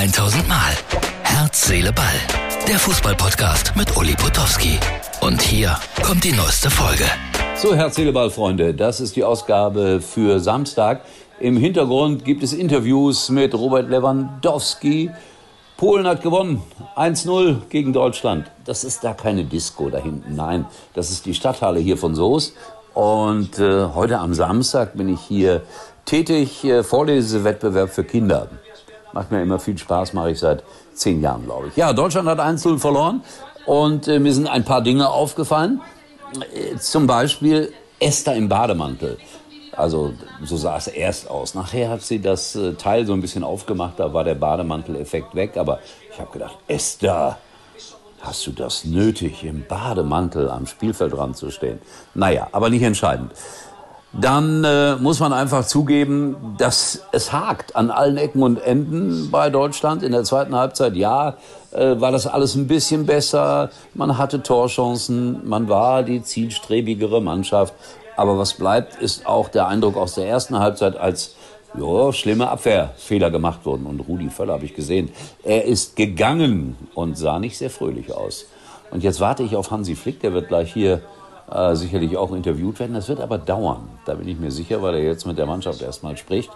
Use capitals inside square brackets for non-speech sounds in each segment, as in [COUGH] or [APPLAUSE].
1000 Mal. Herz, Seele, Ball. Der Fußballpodcast mit Uli Potowski. Und hier kommt die neueste Folge. So, Herz, Seele, Ball, Freunde. Das ist die Ausgabe für Samstag. Im Hintergrund gibt es Interviews mit Robert Lewandowski. Polen hat gewonnen. 1-0 gegen Deutschland. Das ist da keine Disco da hinten. Nein, das ist die Stadthalle hier von Soos. Und äh, heute am Samstag bin ich hier tätig, äh, Vorlesewettbewerb für Kinder. Macht mir immer viel Spaß, mache ich seit zehn Jahren, glaube ich. Ja, Deutschland hat 1-0 verloren und äh, mir sind ein paar Dinge aufgefallen. Äh, zum Beispiel Esther im Bademantel. Also so sah es erst aus. Nachher hat sie das äh, Teil so ein bisschen aufgemacht, da war der Bademantel-Effekt weg. Aber ich habe gedacht, Esther, hast du das nötig, im Bademantel am Spielfeldrand zu stehen? Naja, aber nicht entscheidend dann äh, muss man einfach zugeben, dass es hakt an allen Ecken und Enden bei Deutschland. In der zweiten Halbzeit, ja, äh, war das alles ein bisschen besser. Man hatte Torchancen, man war die zielstrebigere Mannschaft. Aber was bleibt, ist auch der Eindruck aus der ersten Halbzeit, als ja, schlimme Abwehrfehler gemacht wurden. Und Rudi Völler habe ich gesehen. Er ist gegangen und sah nicht sehr fröhlich aus. Und jetzt warte ich auf Hansi Flick, der wird gleich hier äh, sicherlich auch interviewt werden. Das wird aber dauern, da bin ich mir sicher, weil er jetzt mit der Mannschaft erstmal spricht.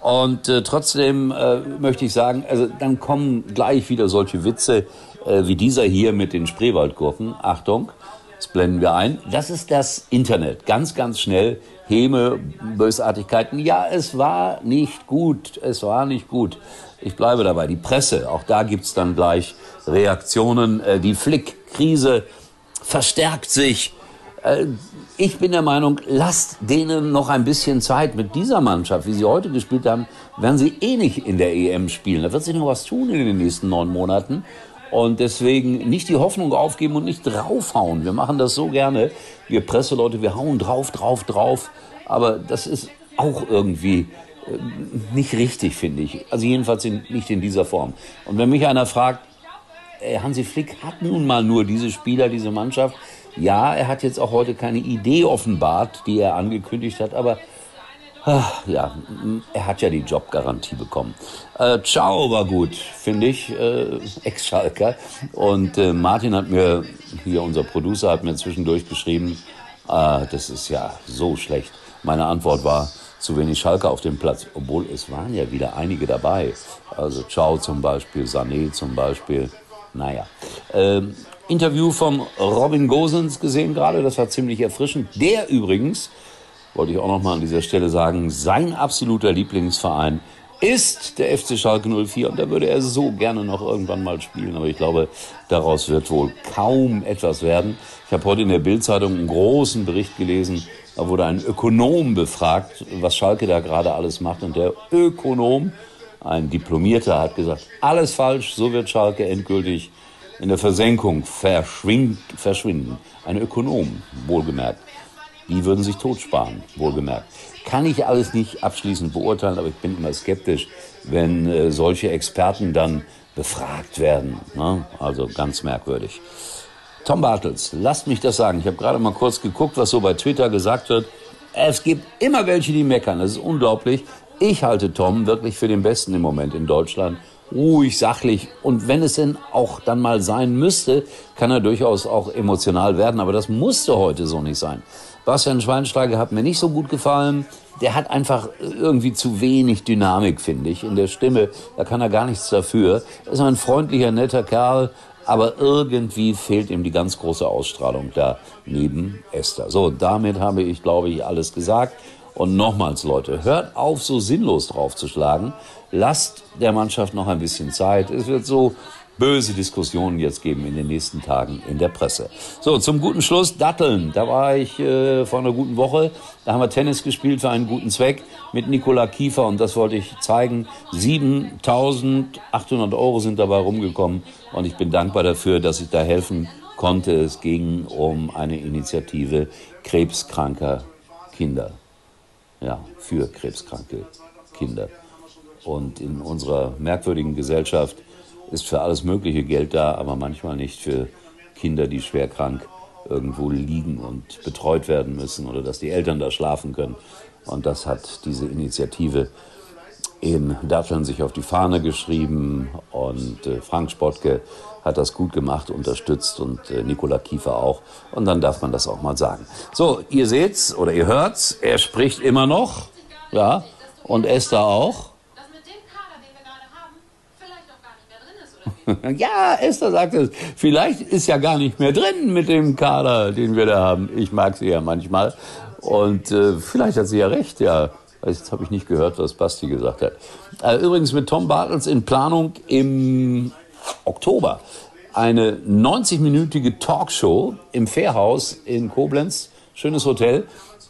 Und äh, trotzdem äh, möchte ich sagen, also dann kommen gleich wieder solche Witze äh, wie dieser hier mit den Spreewaldgurken. Achtung, das blenden wir ein. Das ist das Internet. Ganz, ganz schnell. Häme, Bösartigkeiten. Ja, es war nicht gut. Es war nicht gut. Ich bleibe dabei. Die Presse, auch da gibt's dann gleich Reaktionen. Äh, die Flick-Krise verstärkt sich. Äh, ich bin der Meinung, lasst denen noch ein bisschen Zeit mit dieser Mannschaft, wie sie heute gespielt haben, werden sie eh nicht in der EM spielen. Da wird sich noch was tun in den nächsten neun Monaten. Und deswegen nicht die Hoffnung aufgeben und nicht draufhauen. Wir machen das so gerne. Wir Presseleute, wir hauen drauf, drauf, drauf. Aber das ist auch irgendwie äh, nicht richtig, finde ich. Also jedenfalls nicht in dieser Form. Und wenn mich einer fragt, Hansi Flick hat nun mal nur diese Spieler, diese Mannschaft, ja, er hat jetzt auch heute keine Idee offenbart, die er angekündigt hat, aber ach, ja, er hat ja die Jobgarantie bekommen. Äh, Ciao war gut, finde ich, äh, [LAUGHS] Ex-Schalker. Und äh, Martin hat mir, hier unser Producer, hat mir zwischendurch geschrieben, äh, das ist ja so schlecht. Meine Antwort war, zu wenig Schalker auf dem Platz, obwohl es waren ja wieder einige dabei. Also Ciao zum Beispiel, Sané zum Beispiel. Naja. Ähm, Interview von Robin Gosens gesehen gerade, das war ziemlich erfrischend. Der übrigens, wollte ich auch noch mal an dieser Stelle sagen, sein absoluter Lieblingsverein ist der FC Schalke 04 und da würde er so gerne noch irgendwann mal spielen, aber ich glaube, daraus wird wohl kaum etwas werden. Ich habe heute in der Bildzeitung einen großen Bericht gelesen, da wurde ein Ökonom befragt, was Schalke da gerade alles macht. Und der Ökonom, ein Diplomierter, hat gesagt, alles falsch, so wird Schalke endgültig in der Versenkung verschwinden. Ein Ökonom, wohlgemerkt. Die würden sich totsparen, wohlgemerkt. Kann ich alles nicht abschließend beurteilen, aber ich bin immer skeptisch, wenn äh, solche Experten dann befragt werden. Ne? Also ganz merkwürdig. Tom Bartels, lasst mich das sagen. Ich habe gerade mal kurz geguckt, was so bei Twitter gesagt wird. Es gibt immer welche, die meckern. Das ist unglaublich. Ich halte Tom wirklich für den Besten im Moment in Deutschland ruhig, sachlich. Und wenn es denn auch dann mal sein müsste, kann er durchaus auch emotional werden. Aber das musste heute so nicht sein. Bastian Schweinsteiger hat mir nicht so gut gefallen. Der hat einfach irgendwie zu wenig Dynamik, finde ich, in der Stimme. Da kann er gar nichts dafür. Er ist ein freundlicher, netter Kerl. Aber irgendwie fehlt ihm die ganz große Ausstrahlung da neben Esther. So, damit habe ich, glaube ich, alles gesagt. Und nochmals, Leute, hört auf, so sinnlos draufzuschlagen. Lasst der Mannschaft noch ein bisschen Zeit. Es wird so böse Diskussionen jetzt geben in den nächsten Tagen in der Presse. So, zum guten Schluss Datteln. Da war ich äh, vor einer guten Woche. Da haben wir Tennis gespielt für einen guten Zweck mit Nikola Kiefer und das wollte ich zeigen. 7.800 Euro sind dabei rumgekommen und ich bin dankbar dafür, dass ich da helfen konnte. Es ging um eine Initiative krebskranker Kinder ja, für krebskranke Kinder. Und in unserer merkwürdigen Gesellschaft ist für alles mögliche Geld da, aber manchmal nicht für Kinder, die schwer krank irgendwo liegen und betreut werden müssen oder dass die Eltern da schlafen können. Und das hat diese Initiative in Datteln sich auf die Fahne geschrieben und äh, Frank Spottke hat das gut gemacht, unterstützt und äh, Nikola Kiefer auch. Und dann darf man das auch mal sagen. So, ihr seht's oder ihr hört's, er spricht immer noch, ja, und Esther auch. [LAUGHS] Ja, Esther sagt es. Vielleicht ist ja gar nicht mehr drin mit dem Kader, den wir da haben. Ich mag sie ja manchmal. Und äh, vielleicht hat sie ja recht, ja. Jetzt habe ich nicht gehört, was Basti gesagt hat. Äh, übrigens mit Tom Bartels in Planung im Oktober eine 90-minütige Talkshow im Fairhaus in Koblenz. Schönes Hotel.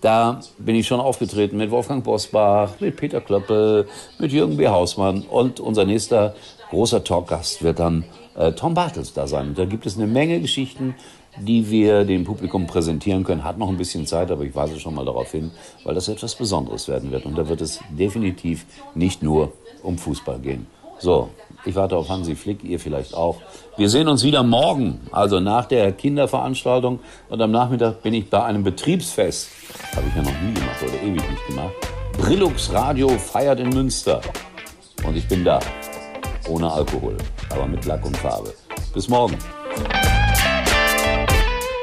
Da bin ich schon aufgetreten mit Wolfgang Bosbach, mit Peter Klöppel, mit Jürgen B. Hausmann und unser nächster großer Talkgast wird dann äh, Tom Bartels da sein. Und da gibt es eine Menge Geschichten, die wir dem Publikum präsentieren können. Hat noch ein bisschen Zeit, aber ich weise schon mal darauf hin, weil das etwas Besonderes werden wird. Und da wird es definitiv nicht nur um Fußball gehen. So, ich warte auf Hansi Flick, ihr vielleicht auch. Wir sehen uns wieder morgen, also nach der Kinderveranstaltung. Und am Nachmittag bin ich bei einem Betriebsfest. Habe ich ja noch nie gemacht oder ewig nicht gemacht. Brillux Radio feiert in Münster. Und ich bin da. Ohne Alkohol, aber mit Lack und Farbe. Bis morgen.